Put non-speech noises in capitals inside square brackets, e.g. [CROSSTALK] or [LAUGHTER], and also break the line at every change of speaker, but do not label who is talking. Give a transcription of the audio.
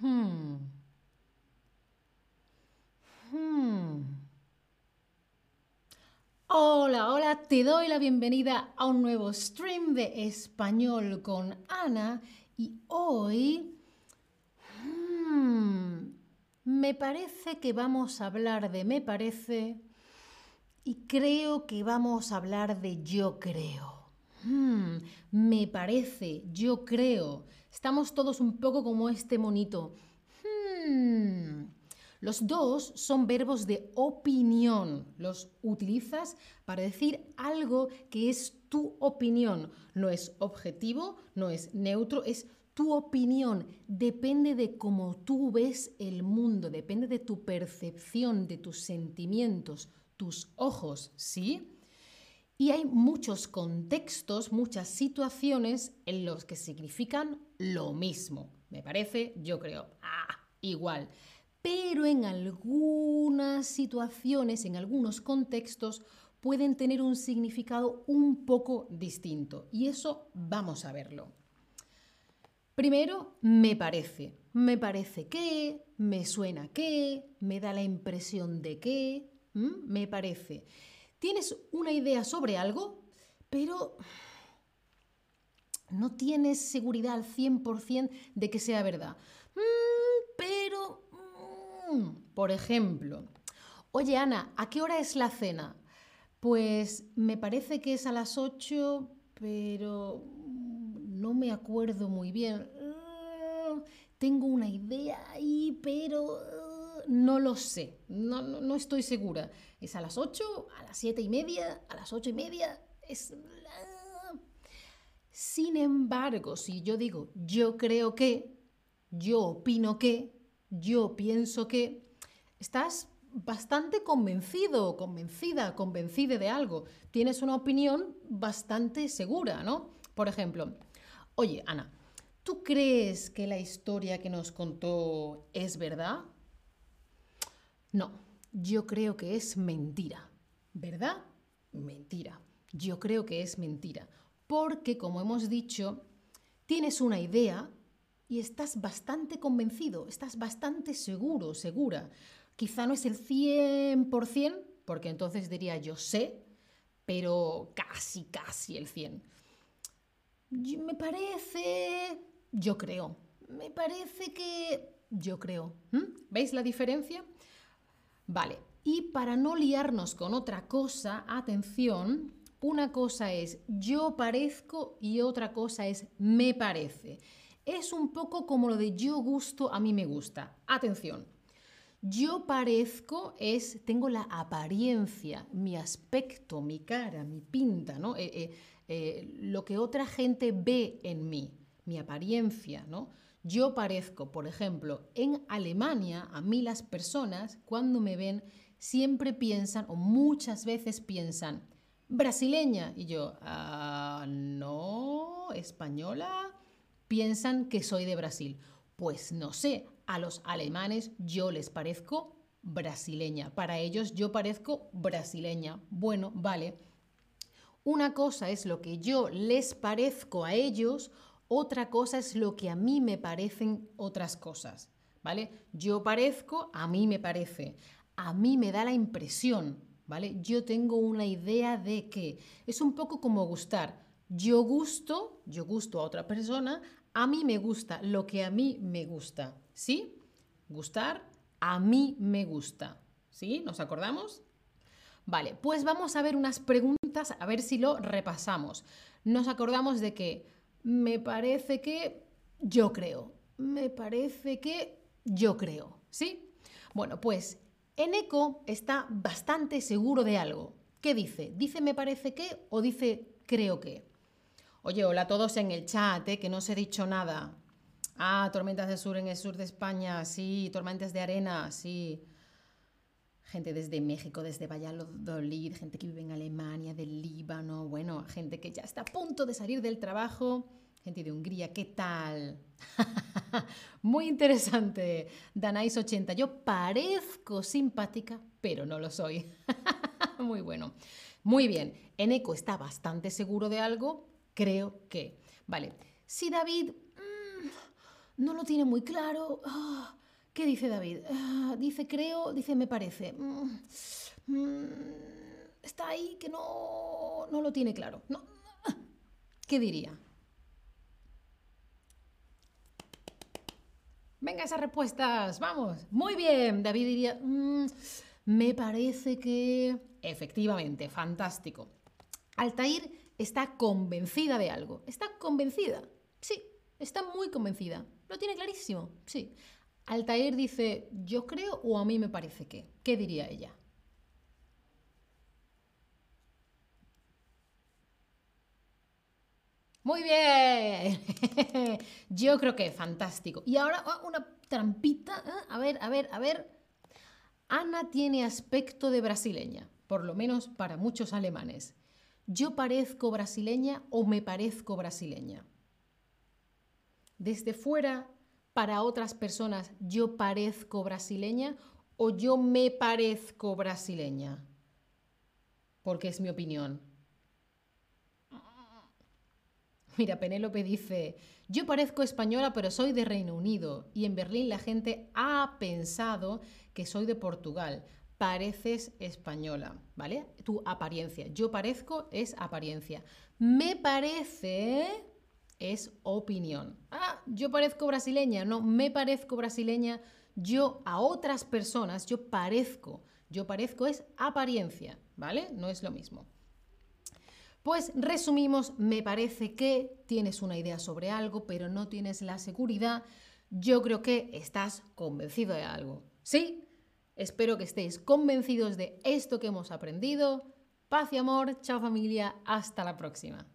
Hmm. Hmm. Hola, hola, te doy la bienvenida a un nuevo stream de español con Ana y hoy hmm, me parece que vamos a hablar de me parece y creo que vamos a hablar de yo creo. Hmm, me parece, yo creo. Estamos todos un poco como este monito. Hmm. Los dos son verbos de opinión. Los utilizas para decir algo que es tu opinión. No es objetivo, no es neutro, es tu opinión. Depende de cómo tú ves el mundo, depende de tu percepción, de tus sentimientos, tus ojos, ¿sí? Y hay muchos contextos, muchas situaciones en los que significan lo mismo. Me parece, yo creo, ah, igual. Pero en algunas situaciones, en algunos contextos, pueden tener un significado un poco distinto. Y eso vamos a verlo. Primero, me parece. Me parece que, me suena que, me da la impresión de que, me parece. Tienes una idea sobre algo, pero no tienes seguridad al 100% de que sea verdad. Mm, pero, mm, por ejemplo, oye Ana, ¿a qué hora es la cena? Pues me parece que es a las 8, pero no me acuerdo muy bien. Ah, tengo una idea ahí, pero no lo sé, no, no, estoy segura. ¿Es a las 8, a las 7 y media, a las 8 y media? Es... Sin embargo, si yo digo yo creo que, yo opino que, yo pienso que, estás bastante convencido, convencida, convencida de algo. Tienes una opinión bastante segura, ¿no? Por ejemplo, oye, Ana, ¿tú crees que la historia que nos contó es verdad? No, yo creo que es mentira. ¿Verdad? Mentira. Yo creo que es mentira. Porque, como hemos dicho, tienes una idea y estás bastante convencido, estás bastante seguro, segura. Quizá no es el 100%, porque entonces diría yo sé, pero casi, casi el 100. Me parece, yo creo, me parece que yo creo. ¿Mm? ¿Veis la diferencia? Vale, y para no liarnos con otra cosa, atención, una cosa es yo parezco y otra cosa es me parece. Es un poco como lo de yo gusto, a mí me gusta. Atención. Yo parezco es, tengo la apariencia, mi aspecto, mi cara, mi pinta, ¿no? Eh, eh, eh, lo que otra gente ve en mí, mi apariencia, ¿no? Yo parezco, por ejemplo, en Alemania, a mí las personas cuando me ven siempre piensan o muchas veces piensan, brasileña. Y yo, ah, no, española. Piensan que soy de Brasil. Pues no sé, a los alemanes yo les parezco brasileña. Para ellos yo parezco brasileña. Bueno, vale. Una cosa es lo que yo les parezco a ellos, otra cosa es lo que a mí me parecen otras cosas, ¿vale? Yo parezco, a mí me parece, a mí me da la impresión, ¿vale? Yo tengo una idea de que es un poco como gustar. Yo gusto, yo gusto a otra persona, a mí me gusta lo que a mí me gusta, ¿sí? Gustar, a mí me gusta, ¿sí? ¿Nos acordamos? Vale, pues vamos a ver unas preguntas, a ver si lo repasamos. Nos acordamos de que me parece que yo creo. Me parece que yo creo. ¿Sí? Bueno, pues Eneco está bastante seguro de algo. ¿Qué dice? ¿Dice me parece que o dice creo que? Oye, hola a todos en el chat, ¿eh? que no os he dicho nada. Ah, tormentas de sur en el sur de España, sí, tormentas de arena, sí. Gente desde México, desde Valladolid, gente que vive en Alemania, del Líbano, bueno, gente que ya está a punto de salir del trabajo, gente de Hungría, ¿qué tal? [LAUGHS] Muy interesante. Danais80, yo parezco simpática, pero no lo soy. [LAUGHS] Muy bueno. Muy bien, Eneco está bastante seguro de algo, creo que. Vale, si David mm, no lo tiene muy claro. Ah, ¿Qué dice David? Ah, dice creo, dice me parece. Mm, mm, está ahí que no, no lo tiene claro. No. ¿Qué diría? Venga, esas respuestas, vamos. Muy bien, David diría, mm, me parece que... Efectivamente, fantástico. Altair está convencida de algo. Está convencida. Sí, está muy convencida. Lo tiene clarísimo. Sí. Altair dice, yo creo o a mí me parece que. ¿Qué diría ella? Muy bien. [LAUGHS] Yo creo que fantástico. Y ahora ah, una trampita. ¿eh? A ver, a ver, a ver. Ana tiene aspecto de brasileña, por lo menos para muchos alemanes. ¿Yo parezco brasileña o me parezco brasileña? Desde fuera, para otras personas, ¿yo parezco brasileña o yo me parezco brasileña? Porque es mi opinión. [LAUGHS] Mira, Penélope dice, yo parezco española pero soy de Reino Unido y en Berlín la gente ha pensado que soy de Portugal. Pareces española, ¿vale? Tu apariencia. Yo parezco es apariencia. Me parece es opinión. Ah, yo parezco brasileña. No, me parezco brasileña. Yo a otras personas, yo parezco. Yo parezco es apariencia, ¿vale? No es lo mismo. Pues resumimos, me parece que tienes una idea sobre algo, pero no tienes la seguridad. Yo creo que estás convencido de algo. ¿Sí? Espero que estéis convencidos de esto que hemos aprendido. Paz y amor, chao familia, hasta la próxima.